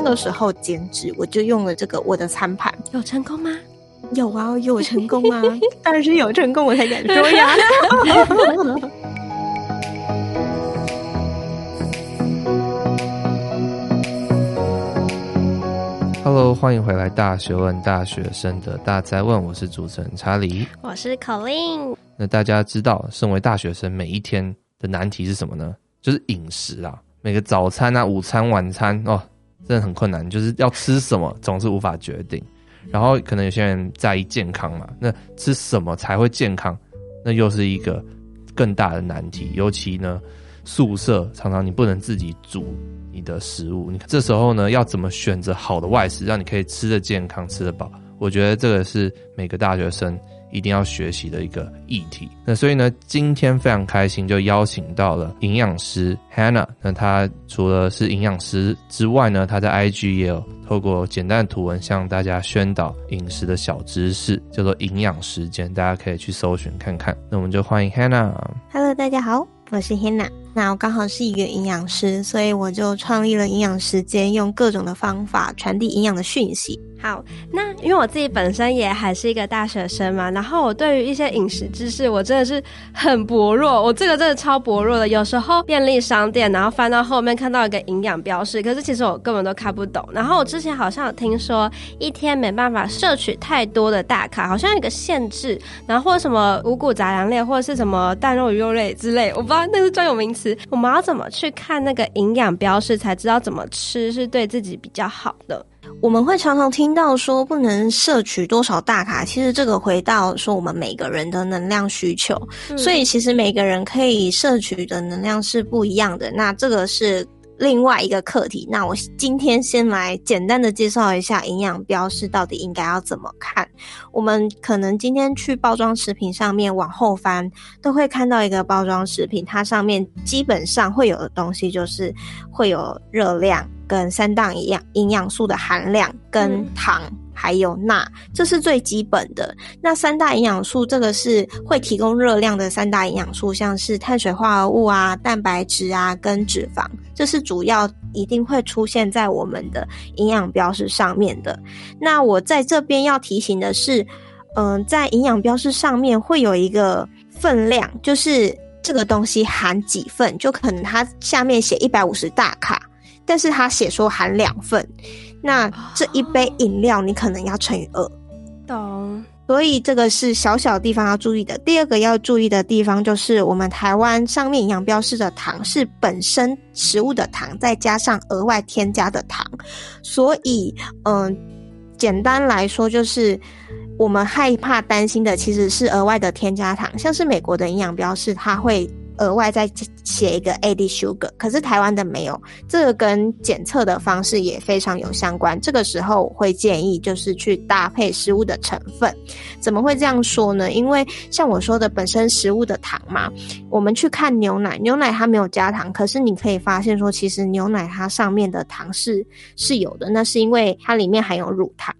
那个时候减脂，我就用了这个我的餐盘，有成功吗？有啊，有成功啊，当然是有成功，我才敢说呀。Hello，欢迎回来《大学问》大学生的大哉问，我是主持人查理，我是 Colin。那大家知道，身为大学生，每一天的难题是什么呢？就是饮食啊，每个早餐啊、午餐、晚餐哦，真的很困难，就是要吃什么总是无法决定。然后可能有些人在意健康嘛，那吃什么才会健康？那又是一个更大的难题。尤其呢，宿舍常常你不能自己煮你的食物，你这时候呢，要怎么选择好的外食，让你可以吃得健康、吃得饱？我觉得这个是每个大学生。一定要学习的一个议题。那所以呢，今天非常开心，就邀请到了营养师 Hannah。那她除了是营养师之外呢，她在 IG 也有透过简单的图文向大家宣导饮食的小知识，叫做营养时间，大家可以去搜寻看看。那我们就欢迎 Hannah。Hello，大家好，我是 Hannah。那我刚好是一个营养师，所以我就创立了营养时间，用各种的方法传递营养的讯息。好，那因为我自己本身也还是一个大学生嘛，然后我对于一些饮食知识，我真的是很薄弱。我这个真的超薄弱的。有时候便利商店，然后翻到后面看到一个营养标示，可是其实我根本都看不懂。然后我之前好像有听说，一天没办法摄取太多的大卡，好像有个限制。然后或者什么五谷杂粮类，或者是什么蛋肉鱼肉类之类，我不知道那是专有名词。我们要怎么去看那个营养标示，才知道怎么吃是对自己比较好的？我们会常常听到说不能摄取多少大卡，其实这个回到说我们每个人的能量需求，嗯、所以其实每个人可以摄取的能量是不一样的。那这个是。另外一个课题，那我今天先来简单的介绍一下营养标示到底应该要怎么看。我们可能今天去包装食品上面往后翻，都会看到一个包装食品，它上面基本上会有的东西就是会有热量跟三档营养营养素的含量跟糖。嗯还有钠，这是最基本的。那三大营养素，这个是会提供热量的三大营养素，像是碳水化合物啊、蛋白质啊跟脂肪，这是主要一定会出现在我们的营养标识上面的。那我在这边要提醒的是，嗯、在营养标识上面会有一个分量，就是这个东西含几份，就可能它下面写一百五十大卡，但是它写说含两份。那这一杯饮料你可能要乘以二，懂？所以这个是小小地方要注意的。第二个要注意的地方就是，我们台湾上面营养标示的糖是本身食物的糖，再加上额外添加的糖。所以，嗯、呃，简单来说就是，我们害怕担心的其实是额外的添加糖，像是美国的营养标示，它会。额外再写一个 A D sugar，可是台湾的没有，这个跟检测的方式也非常有相关。这个时候我会建议就是去搭配食物的成分。怎么会这样说呢？因为像我说的，本身食物的糖嘛，我们去看牛奶，牛奶它没有加糖，可是你可以发现说，其实牛奶它上面的糖是是有的，那是因为它里面含有乳糖，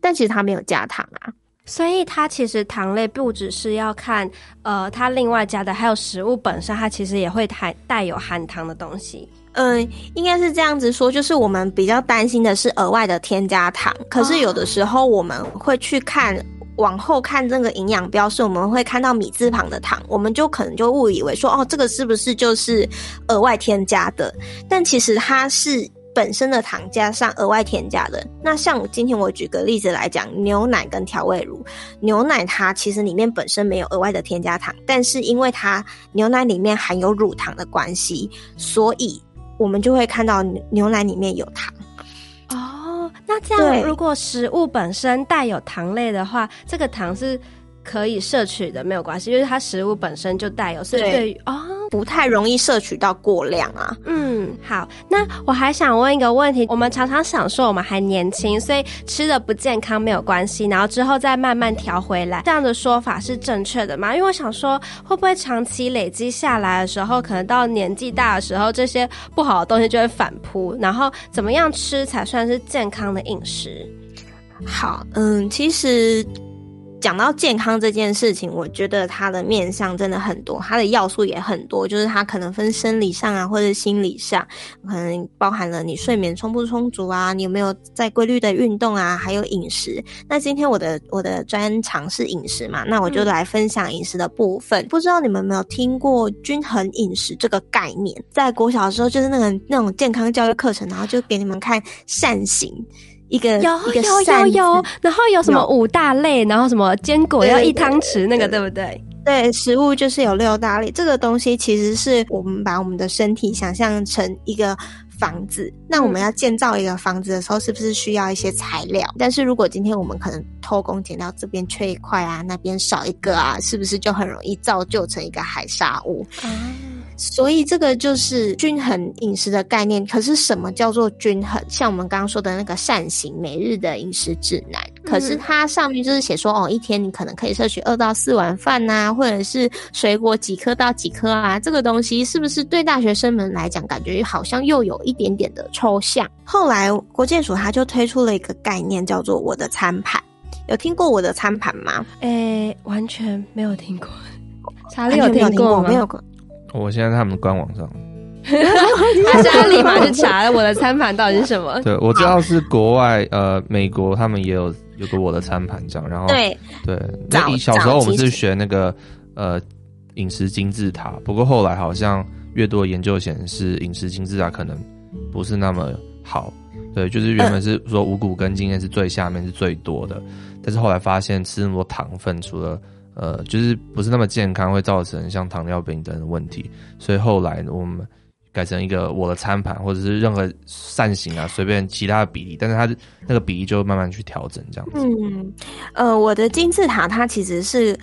但其实它没有加糖啊。所以它其实糖类不只是要看，呃，它另外加的，还有食物本身，它其实也会含带有含糖的东西。嗯，应该是这样子说，就是我们比较担心的是额外的添加糖。可是有的时候我们会去看，往后看这个营养标示，我们会看到米字旁的糖，我们就可能就误以为说，哦，这个是不是就是额外添加的？但其实它是。本身的糖加上额外添加的，那像今天我举个例子来讲，牛奶跟调味乳，牛奶它其实里面本身没有额外的添加糖，但是因为它牛奶里面含有乳糖的关系，所以我们就会看到牛奶里面有糖。哦，那这样如果食物本身带有糖类的话，这个糖是。可以摄取的没有关系，因为它食物本身就带有，所以对于哦不太容易摄取到过量啊。嗯，好，那我还想问一个问题，我们常常想说我们还年轻，所以吃的不健康没有关系，然后之后再慢慢调回来，这样的说法是正确的吗？因为我想说，会不会长期累积下来的时候，可能到年纪大的时候，这些不好的东西就会反扑，然后怎么样吃才算是健康的饮食？好，嗯，其实。讲到健康这件事情，我觉得它的面向真的很多，它的要素也很多，就是它可能分生理上啊，或者心理上，可能包含了你睡眠充不充足啊，你有没有在规律的运动啊，还有饮食。那今天我的我的专长是饮食嘛，那我就来分享饮食的部分。嗯、不知道你们有没有听过均衡饮食这个概念？在国小的时候，就是那个那种健康教育课程，然后就给你们看扇形。一个有有有有，然后有什么五大类，然后什么坚果要一汤匙，那个对不对？对，食物就是有六大类。这个东西其实是我们把我们的身体想象成一个房子，那我们要建造一个房子的时候，是不是需要一些材料？但是如果今天我们可能偷工减料，这边缺一块啊，那边少一个啊，是不是就很容易造就成一个海沙屋？嗯所以这个就是均衡饮食的概念。可是什么叫做均衡？像我们刚刚说的那个善行每日的饮食指南，可是它上面就是写说，哦，一天你可能可以摄取二到四碗饭呐，或者是水果几颗到几颗啊。这个东西是不是对大学生们来讲，感觉好像又有一点点的抽象？后来国健署他就推出了一个概念，叫做我的餐盘。有听过我的餐盘吗？诶，完全没有听过。查理有听过吗？没有过。我现在在他们的官网上，他现在立马去查了我的餐盘到底是什么。对，我知道是国外，呃，美国他们也有有个我的餐盘这样。然后对对，那小时候我们是学那个呃饮食金字塔，不过后来好像越多研究显示饮食金字塔可能不是那么好。对，就是原本是说五谷根茎链是最下面是最多的，但是后来发现吃那么多糖分，除了呃，就是不是那么健康，会造成像糖尿病等等的问题，所以后来呢，我们改成一个我的餐盘，或者是任何扇形啊，随便其他的比例，但是它那个比例就慢慢去调整这样子。嗯，呃，我的金字塔它其实是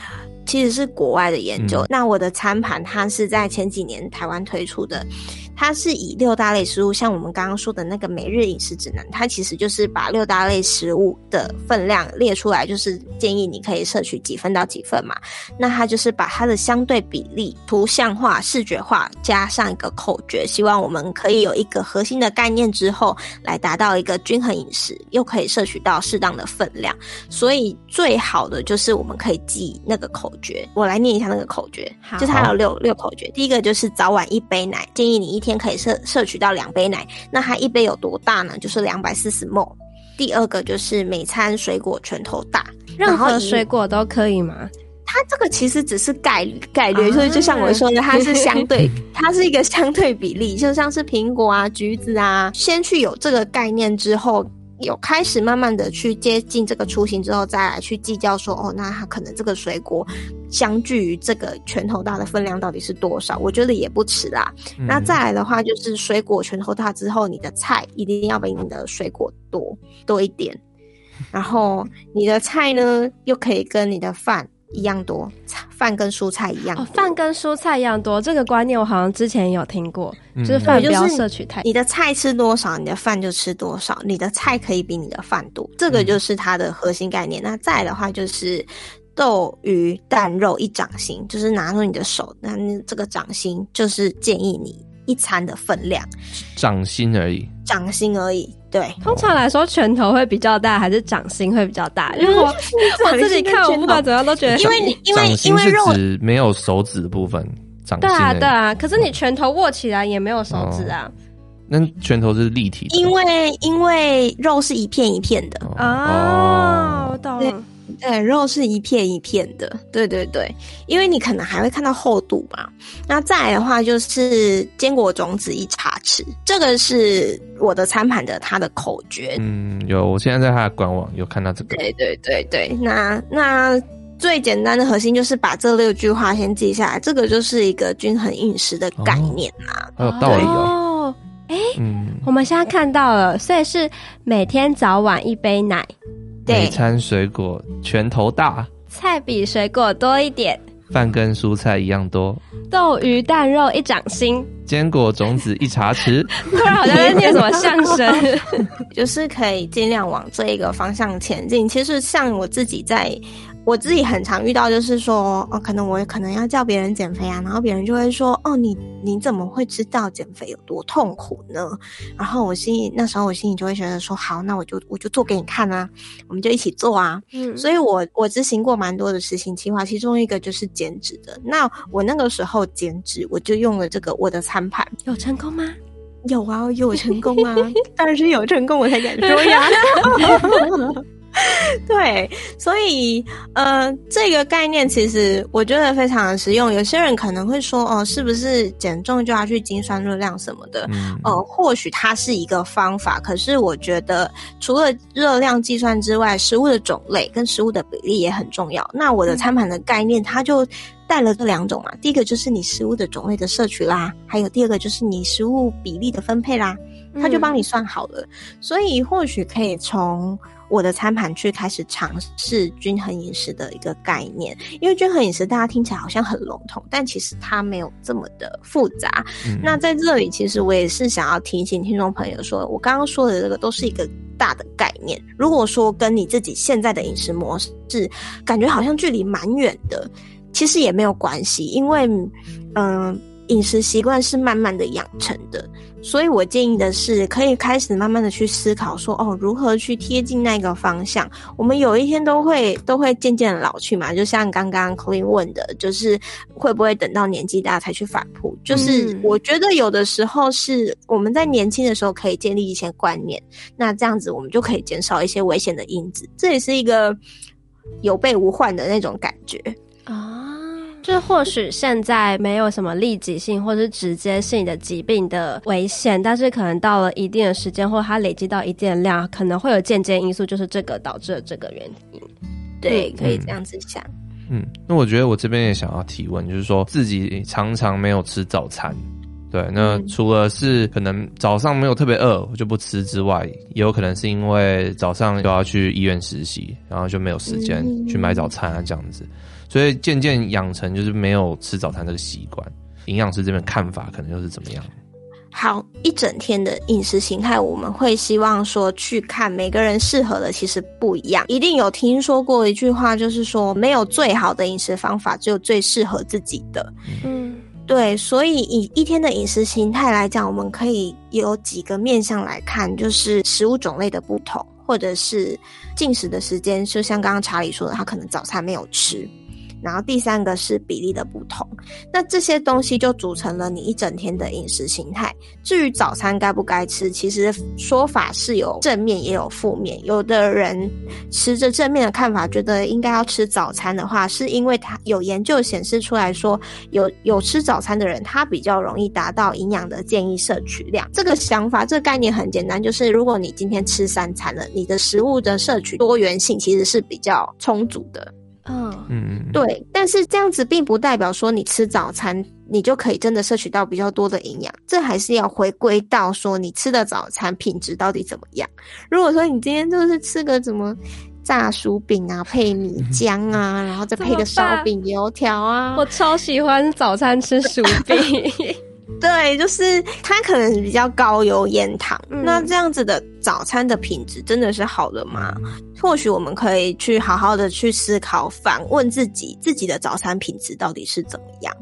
其实是国外的研究，嗯、那我的餐盘它是在前几年台湾推出的。它是以六大类食物，像我们刚刚说的那个每日饮食指南，它其实就是把六大类食物的分量列出来，就是建议你可以摄取几份到几份嘛。那它就是把它的相对比例图像化、视觉化，加上一个口诀，希望我们可以有一个核心的概念之后，来达到一个均衡饮食，又可以摄取到适当的分量。所以最好的就是我们可以记那个口诀，我来念一下那个口诀，好就是它有六六口诀。第一个就是早晚一杯奶，建议你一。天可以摄摄取到两杯奶，那它一杯有多大呢？就是两百四十 ml。第二个就是每餐水果拳头大，任何水果都可以吗？它这个其实只是概率概率，所以就像我说的，它是 相对，它是一个相对比例，就像是苹果啊、橘子啊，先去有这个概念之后。有开始慢慢的去接近这个雏形之后，再来去计较说，哦，那它可能这个水果相距于这个拳头大的分量到底是多少？我觉得也不迟啦。嗯、那再来的话，就是水果拳头大之后，你的菜一定要比你的水果多多一点，然后你的菜呢，又可以跟你的饭。一样多，饭跟蔬菜一样多。饭、哦、跟蔬菜一样多，这个观念我好像之前有听过，嗯、就是饭不要摄取太。你的菜吃多少，你的饭就吃多少。你的菜可以比你的饭多，这个就是它的核心概念。嗯、那再的话就是豆鱼蛋肉一掌心，就是拿出你的手，那这个掌心就是建议你一餐的分量，掌心而已，掌心而已。对，通常来说，拳头会比较大，还是掌心会比较大？因为我 我自己看，我不管怎样都觉得，因为你因为因为肉没有手指的部分，掌心。对啊对啊，可是你拳头握起来也没有手指啊。那拳头是立体的，因为因为肉是一片一片的哦，我懂了。对，肉是一片一片的，对对对，因为你可能还会看到厚度嘛。那再来的话就是坚果种子一茶匙，这个是我的餐盘的它的口诀。嗯，有，我现在在它的官网有看到这个。对对对对，那那最简单的核心就是把这六句话先记下来，这个就是一个均衡饮食的概念啊。哦，有道理哦。哎，嗯，我们现在看到了，所以是每天早晚一杯奶。每餐水果拳头大，菜比水果多一点，饭跟蔬菜一样多，豆鱼蛋肉一掌心，坚果种子一茶匙。突然好像在念什么相声，就是可以尽量往这一个方向前进。其实像我自己在我自己很常遇到，就是说，哦，可能我可能要叫别人减肥啊，然后别人就会说，哦，你你怎么会知道减肥有多痛苦呢？然后我心里那时候我心里就会觉得说，好，那我就我就做给你看啊，我们就一起做啊。嗯，所以我我执行过蛮多的实行计划，其中一个就是减脂的。那我那个时候减脂，我就用了这个我的餐盘，有成功吗？有啊，有成功啊，当然是有成功，我才敢说呀。对，所以呃，这个概念其实我觉得非常的实用。有些人可能会说，哦，是不是减重就要去精算热量什么的？嗯，呃，或许它是一个方法，可是我觉得除了热量计算之外，食物的种类跟食物的比例也很重要。那我的餐盘的概念，它就带了这两种嘛。第一个就是你食物的种类的摄取啦，还有第二个就是你食物比例的分配啦，它就帮你算好了。所以或许可以从。我的餐盘去开始尝试均衡饮食的一个概念，因为均衡饮食大家听起来好像很笼统，但其实它没有这么的复杂。嗯、那在这里，其实我也是想要提醒听众朋友说，我刚刚说的这个都是一个大的概念。如果说跟你自己现在的饮食模式感觉好像距离蛮远的，其实也没有关系，因为嗯，饮食习惯是慢慢的养成的。所以我建议的是，可以开始慢慢的去思考说，哦，如何去贴近那个方向。我们有一天都会都会渐渐的老去嘛，就像刚刚 Clean 问的，就是会不会等到年纪大才去反扑？就是我觉得有的时候是我们在年轻的时候可以建立一些观念，那这样子我们就可以减少一些危险的因子，这也是一个有备无患的那种感觉啊。就或许现在没有什么立即性或是直接性的疾病的危险，但是可能到了一定的时间，或它累积到一定的量，可能会有间接因素，就是这个导致了这个原因。对，可以这样子想。嗯，那我觉得我这边也想要提问，就是说自己常常没有吃早餐，对，那除了是可能早上没有特别饿，我就不吃之外，也有可能是因为早上都要去医院实习，然后就没有时间去买早餐啊，这样子。所以渐渐养成就是没有吃早餐这个习惯，营养师这边看法可能又是怎么样？好，一整天的饮食形态，我们会希望说去看每个人适合的其实不一样。一定有听说过一句话，就是说没有最好的饮食方法，只有最适合自己的。嗯，对。所以以一天的饮食形态来讲，我们可以有几个面向来看，就是食物种类的不同，或者是进食的时间，就像刚刚查理说的，他可能早餐没有吃。然后第三个是比例的不同，那这些东西就组成了你一整天的饮食形态。至于早餐该不该吃，其实说法是有正面也有负面。有的人持着正面的看法，觉得应该要吃早餐的话，是因为他有研究显示出来说，有有吃早餐的人，他比较容易达到营养的建议摄取量。这个想法，这个概念很简单，就是如果你今天吃三餐了，你的食物的摄取多元性其实是比较充足的。嗯嗯，对，但是这样子并不代表说你吃早餐，你就可以真的摄取到比较多的营养，这还是要回归到说你吃的早餐品质到底怎么样。如果说你今天就是吃个什么炸薯饼啊，配米浆啊，然后再配个烧饼、油条啊，我超喜欢早餐吃薯饼。对，就是它可能比较高油盐糖，嗯，那这样子的早餐的品质真的是好的吗？或许我们可以去好好的去思考，反问自己，自己的早餐品质到底是怎么样？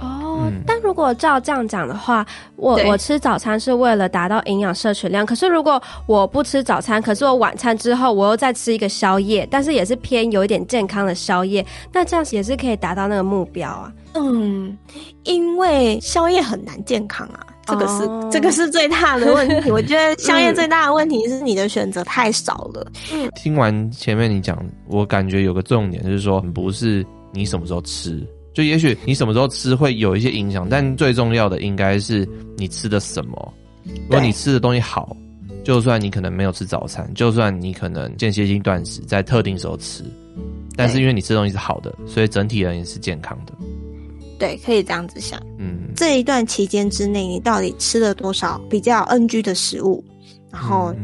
哦，嗯，但如果照这样讲的话，我我吃早餐是为了达到营养摄取量，可是如果我不吃早餐，可是我晚餐之后我又再吃一个宵夜，但是也是偏有一点健康的宵夜，那这样也是可以达到那个目标啊。嗯，因为宵夜很难健康啊，这个是、oh. 这个是最大的问题。我觉得宵夜最大的问题是你的选择太少了。嗯，听完前面你讲，我感觉有个重点就是说，不是你什么时候吃，就也许你什么时候吃会有一些影响，但最重要的应该是你吃的什么。如果你吃的东西好，就算你可能没有吃早餐，就算你可能间歇性断食在特定时候吃，但是因为你吃的东西是好的，所以整体而言是健康的。对，可以这样子想。嗯，这一段期间之内，你到底吃了多少比较 NG 的食物？然后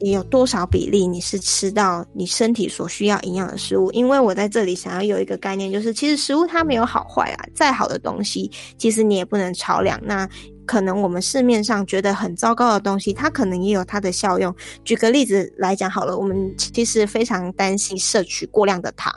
你有多少比例你是吃到你身体所需要营养的食物？因为我在这里想要有一个概念，就是其实食物它没有好坏啊，再好的东西，其实你也不能超量。那可能我们市面上觉得很糟糕的东西，它可能也有它的效用。举个例子来讲好了，我们其实非常担心摄取过量的糖，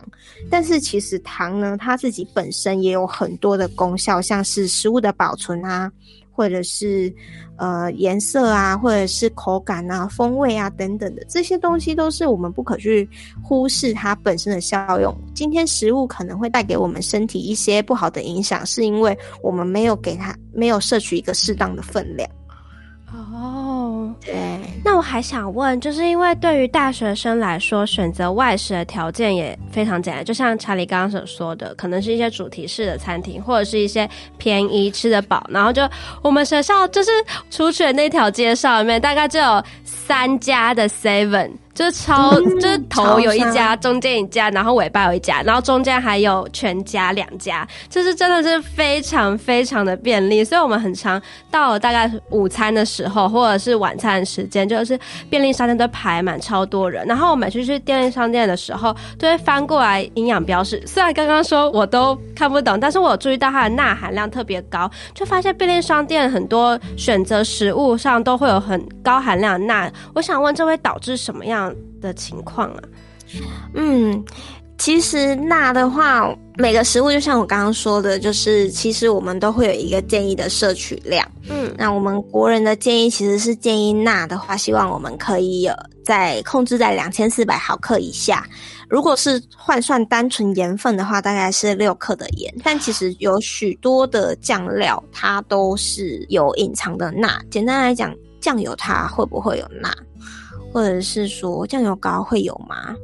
但是其实糖呢，它自己本身也有很多的功效，像是食物的保存啊。或者是呃颜色啊，或者是口感啊、风味啊等等的这些东西，都是我们不可去忽视它本身的效用。今天食物可能会带给我们身体一些不好的影响，是因为我们没有给它没有摄取一个适当的分量。对。那我还想问，就是因为对于大学生来说，选择外食的条件也非常简单，就像查理刚刚所说的，可能是一些主题式的餐厅，或者是一些便宜吃得饱。然后就我们学校就是出去的那条街上面，大概就有三家的 Seven。就超，嗯、就头有一家，中间一家，然后尾巴有一家，然后中间还有全家两家，就是真的是非常非常的便利。所以我们很常到了大概午餐的时候，或者是晚餐的时间，就是便利商店都排满超多人。然后我们去去便利商店的时候，就会翻过来营养标示。虽然刚刚说我都看不懂，但是我有注意到它的钠含量特别高，就发现便利商店很多选择食物上都会有很高含量钠。我想问，这会导致什么样的情况啊，嗯，其实钠的话，每个食物就像我刚刚说的，就是其实我们都会有一个建议的摄取量。嗯，那我们国人的建议其实是建议钠的话，希望我们可以有在控制在两千四百毫克以下。如果是换算单纯盐分的话，大概是六克的盐。但其实有许多的酱料，它都是有隐藏的钠。简单来讲，酱油它会不会有钠？或者是说酱油膏会有吗？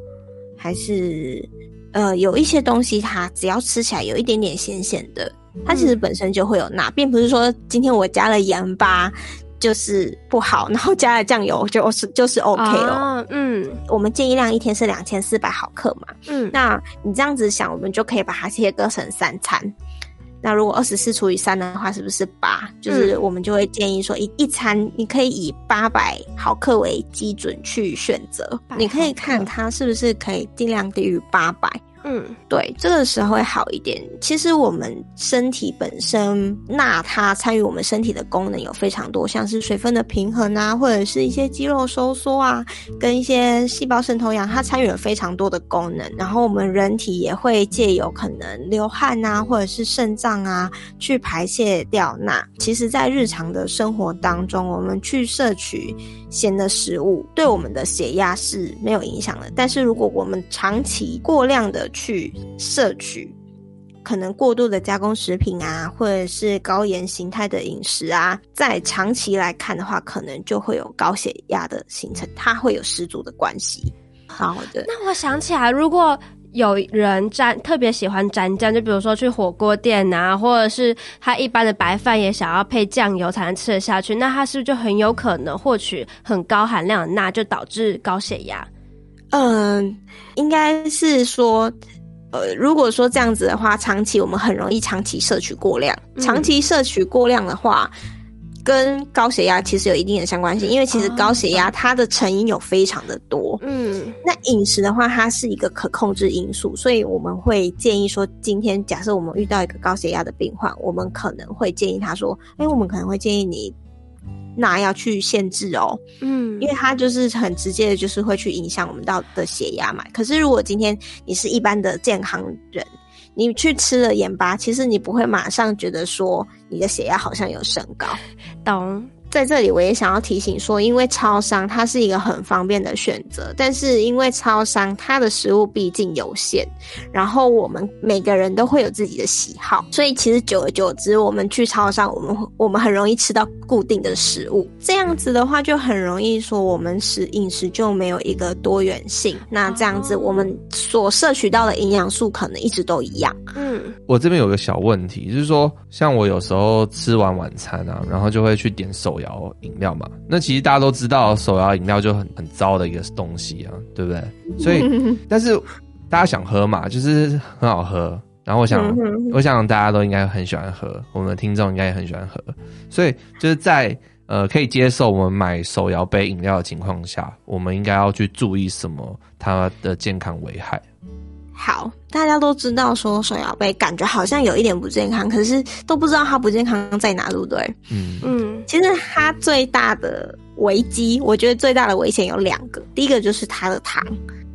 还是呃有一些东西它只要吃起来有一点点咸咸的，它其实本身就会有钠，并不是说今天我加了盐巴就是不好，然后加了酱油就是就是 OK 了。嗯，我们建议量一天是两千四百毫克嘛。嗯，那你这样子想，我们就可以把它切割成三餐。那如果二十四除以三的话，是不是八？就是我们就会建议说一，一一餐你可以以八百毫克为基准去选择，你可以看它是不是可以尽量低于八百。嗯，对，这个时候会好一点。其实我们身体本身钠它参与我们身体的功能有非常多，像是水分的平衡啊，或者是一些肌肉收缩啊，跟一些细胞渗透氧，它参与了非常多的功能。然后我们人体也会借由可能流汗啊，或者是肾脏啊，去排泄掉钠。其实，在日常的生活当中，我们去摄取咸的食物，对我们的血压是没有影响的。但是如果我们长期过量的去摄取可能过度的加工食品啊，或者是高盐形态的饮食啊，在长期来看的话，可能就会有高血压的形成，它会有十足的关系。好的，那我想起来，如果有人沾特别喜欢沾酱，就比如说去火锅店啊，或者是他一般的白饭也想要配酱油才能吃得下去，那他是不是就很有可能获取很高含量的钠，就导致高血压？嗯，应该是说，呃，如果说这样子的话，长期我们很容易长期摄取过量，长期摄取过量的话，嗯、跟高血压其实有一定的相关性，因为其实高血压它的成因有非常的多。嗯，那饮食的话，它是一个可控制因素，所以我们会建议说，今天假设我们遇到一个高血压的病患，我们可能会建议他说，哎、欸，我们可能会建议你。那要去限制哦，嗯，因为它就是很直接的，就是会去影响我们到的血压嘛。可是如果今天你是一般的健康人，你去吃了盐巴，其实你不会马上觉得说你的血压好像有升高，懂？在这里，我也想要提醒说，因为超商它是一个很方便的选择，但是因为超商它的食物毕竟有限，然后我们每个人都会有自己的喜好，所以其实久而久之，我们去超商，我们我们很容易吃到固定的食物，这样子的话就很容易说我们食饮食就没有一个多元性，那这样子我们所摄取到的营养素可能一直都一样。嗯，我这边有个小问题，就是说，像我有时候吃完晚餐啊，然后就会去点手。摇饮料嘛，那其实大家都知道，手摇饮料就很很糟的一个东西啊，对不对？所以，但是大家想喝嘛，就是很好喝。然后我想，我想大家都应该很喜欢喝，我们的听众应该也很喜欢喝。所以，就是在呃可以接受我们买手摇杯饮料的情况下，我们应该要去注意什么它的健康危害？好，大家都知道说手摇杯感觉好像有一点不健康，可是都不知道它不健康在哪，对不对？嗯嗯，其实它最大的危机，我觉得最大的危险有两个，第一个就是它的糖。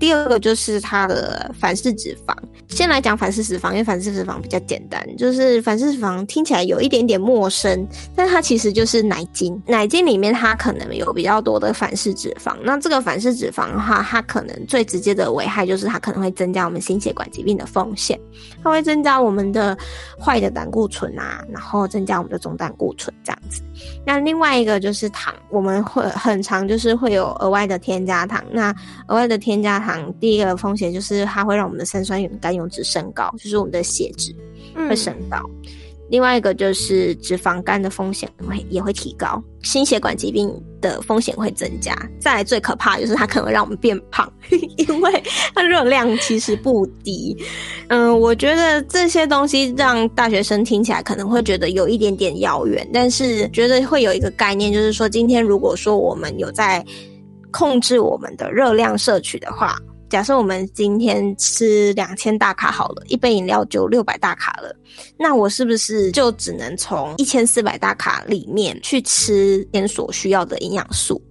第二个就是它的反式脂肪。先来讲反式脂肪，因为反式脂肪比较简单。就是反式脂肪听起来有一点点陌生，但它其实就是奶精。奶精里面它可能有比较多的反式脂肪。那这个反式脂肪的话，它可能最直接的危害就是它可能会增加我们心血管疾病的风险。它会增加我们的坏的胆固醇啊，然后增加我们的总胆固醇这样子。那另外一个就是糖，我们会很常就是会有额外的添加糖。那额外的添加糖。第一个风险就是它会让我们的三酸甘油脂升高，就是我们的血脂会升高。嗯、另外一个就是脂肪肝的风险会也会提高，心血管疾病的风险会增加。再来最可怕的就是它可能会让我们变胖，因为它热量其实不低。嗯，我觉得这些东西让大学生听起来可能会觉得有一点点遥远，但是觉得会有一个概念，就是说今天如果说我们有在。控制我们的热量摄取的话，假设我们今天吃两千大卡好了，一杯饮料就六百大卡了，那我是不是就只能从一千四百大卡里面去吃天所需要的营养素？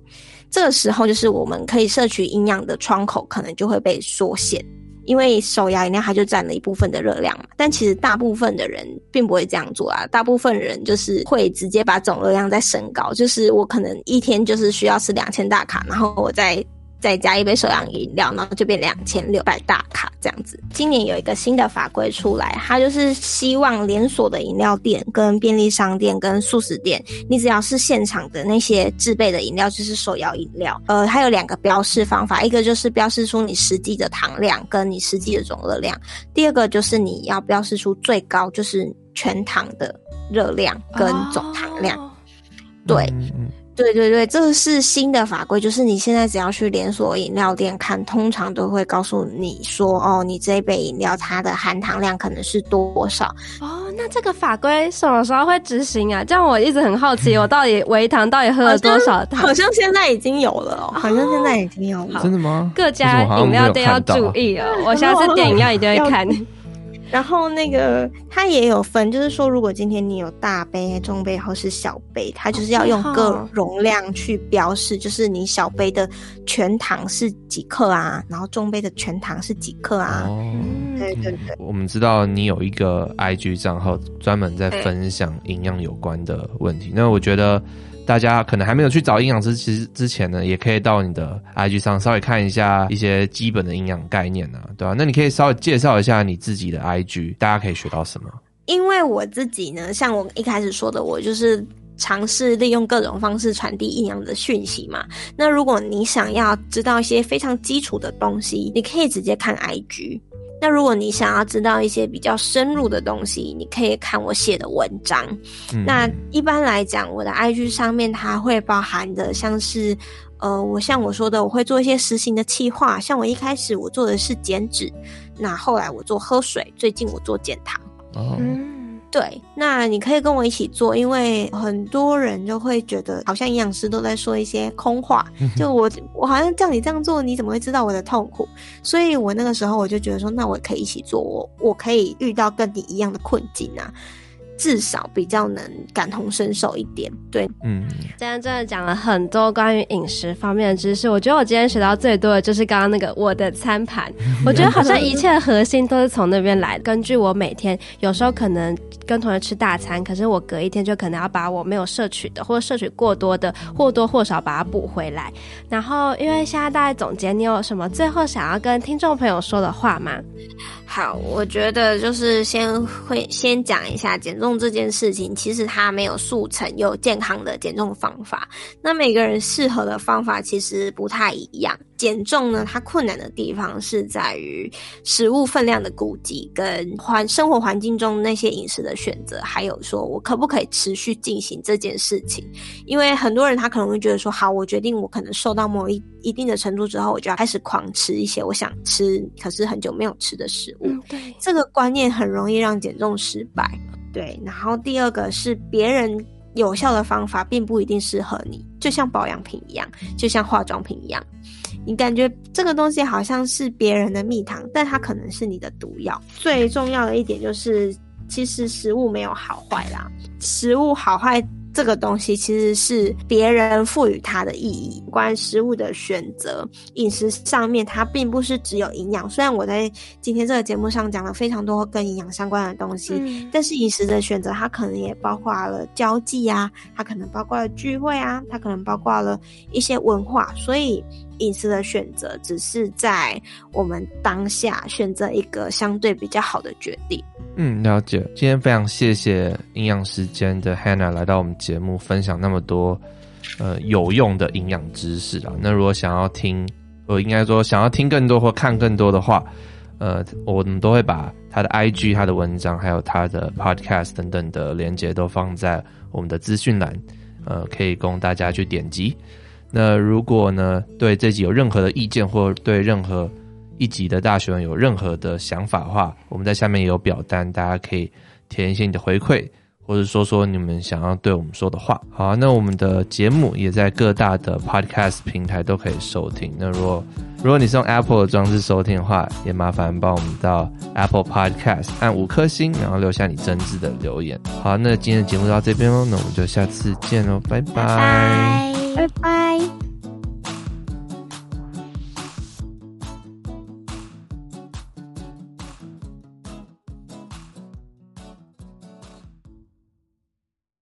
这个时候就是我们可以摄取营养的窗口可能就会被缩限。因为手摇饮料它就占了一部分的热量嘛，但其实大部分的人并不会这样做啊，大部分人就是会直接把总热量再升高，就是我可能一天就是需要吃两千大卡，然后我再。再加一杯手摇饮料，然后就变两千六百大卡这样子。今年有一个新的法规出来，它就是希望连锁的饮料店、跟便利商店、跟素食店，你只要是现场的那些制备的饮料，就是手摇饮料。呃，它有两个标示方法，一个就是标示出你实际的糖量跟你实际的总热量，第二个就是你要标示出最高就是全糖的热量跟总糖量。对。对对对，这个是新的法规，就是你现在只要去连锁饮料店看，通常都会告诉你说，哦，你这一杯饮料它的含糖量可能是多少。哦，那这个法规什么时候会执行啊？这样我一直很好奇，我到底微糖到底喝了多少糖？好像，好像现在已经有了哦，好像现在已经有了。真的吗？各家饮料店要注意哦，我下次点饮料一定会看。然后那个它也有分，就是说，如果今天你有大杯、中杯或是小杯，它就是要用各容量去标示，就是你小杯的全糖是几克啊，然后中杯的全糖是几克啊。哦，对对对。我们知道你有一个 IG 账号专门在分享营养有关的问题，那我觉得。大家可能还没有去找营养师，其实之前呢，也可以到你的 IG 上稍微看一下一些基本的营养概念啊，对吧？那你可以稍微介绍一下你自己的 IG，大家可以学到什么？因为我自己呢，像我一开始说的，我就是尝试利用各种方式传递营养的讯息嘛。那如果你想要知道一些非常基础的东西，你可以直接看 IG。那如果你想要知道一些比较深入的东西，你可以看我写的文章。嗯。那一般来讲，我的 IG 上面它会包含的像是，呃，我像我说的，我会做一些实行的企划。像我一开始我做的是减脂，那后来我做喝水，最近我做减糖。哦。嗯对，那你可以跟我一起做，因为很多人就会觉得好像营养师都在说一些空话，就我我好像叫你这样做，你怎么会知道我的痛苦？所以我那个时候我就觉得说，那我可以一起做，我我可以遇到跟你一样的困境啊。至少比较能感同身受一点，对，嗯，今天真的讲了很多关于饮食方面的知识，我觉得我今天学到最多的就是刚刚那个我的餐盘，我觉得好像一切的核心都是从那边来的。根据我每天有时候可能跟同学吃大餐，可是我隔一天就可能要把我没有摄取的或者摄取过多的或多或少把它补回来。然后，因为现在大概总结，你有什么最后想要跟听众朋友说的话吗？好，我觉得就是先会先讲一下减重这件事情，其实它没有速成又健康的减重方法。那每个人适合的方法其实不太一样。减重呢，它困难的地方是在于食物分量的估计，跟环生活环境中那些饮食的选择，还有说我可不可以持续进行这件事情。因为很多人他可能会觉得说，好，我决定我可能瘦到某一一定的程度之后，我就要开始狂吃一些我想吃可是很久没有吃的食物。嗯，对，这个观念很容易让减重失败。对，然后第二个是别人有效的方法并不一定适合你，就像保养品一样，就像化妆品一样。你感觉这个东西好像是别人的蜜糖，但它可能是你的毒药。最重要的一点就是，其实食物没有好坏啦，食物好坏。这个东西其实是别人赋予它的意义。关于食物的选择，饮食上面它并不是只有营养。虽然我在今天这个节目上讲了非常多跟营养相关的东西，嗯、但是饮食的选择它可能也包括了交际啊，它可能包括了聚会啊，它可能包括了一些文化。所以饮食的选择只是在我们当下选择一个相对比较好的决定。嗯，了解。今天非常谢谢营养时间的 Hannah 来到我们节目，分享那么多呃有用的营养知识啊。那如果想要听，我应该说想要听更多或看更多的话，呃，我们都会把他的 IG、他的文章，还有他的 Podcast 等等的连接都放在我们的资讯栏，呃，可以供大家去点击。那如果呢，对这集有任何的意见或对任何一集的大学有任何的想法的话，我们在下面也有表单，大家可以填一些你的回馈，或者说说你们想要对我们说的话。好，那我们的节目也在各大的 podcast 平台都可以收听。那如果如果你是用 Apple 的装置收听的话，也麻烦帮我们到 Apple Podcast 按五颗星，然后留下你真挚的留言。好，那今天的节目就到这边喽，那我们就下次见喽，拜拜，拜拜。拜拜。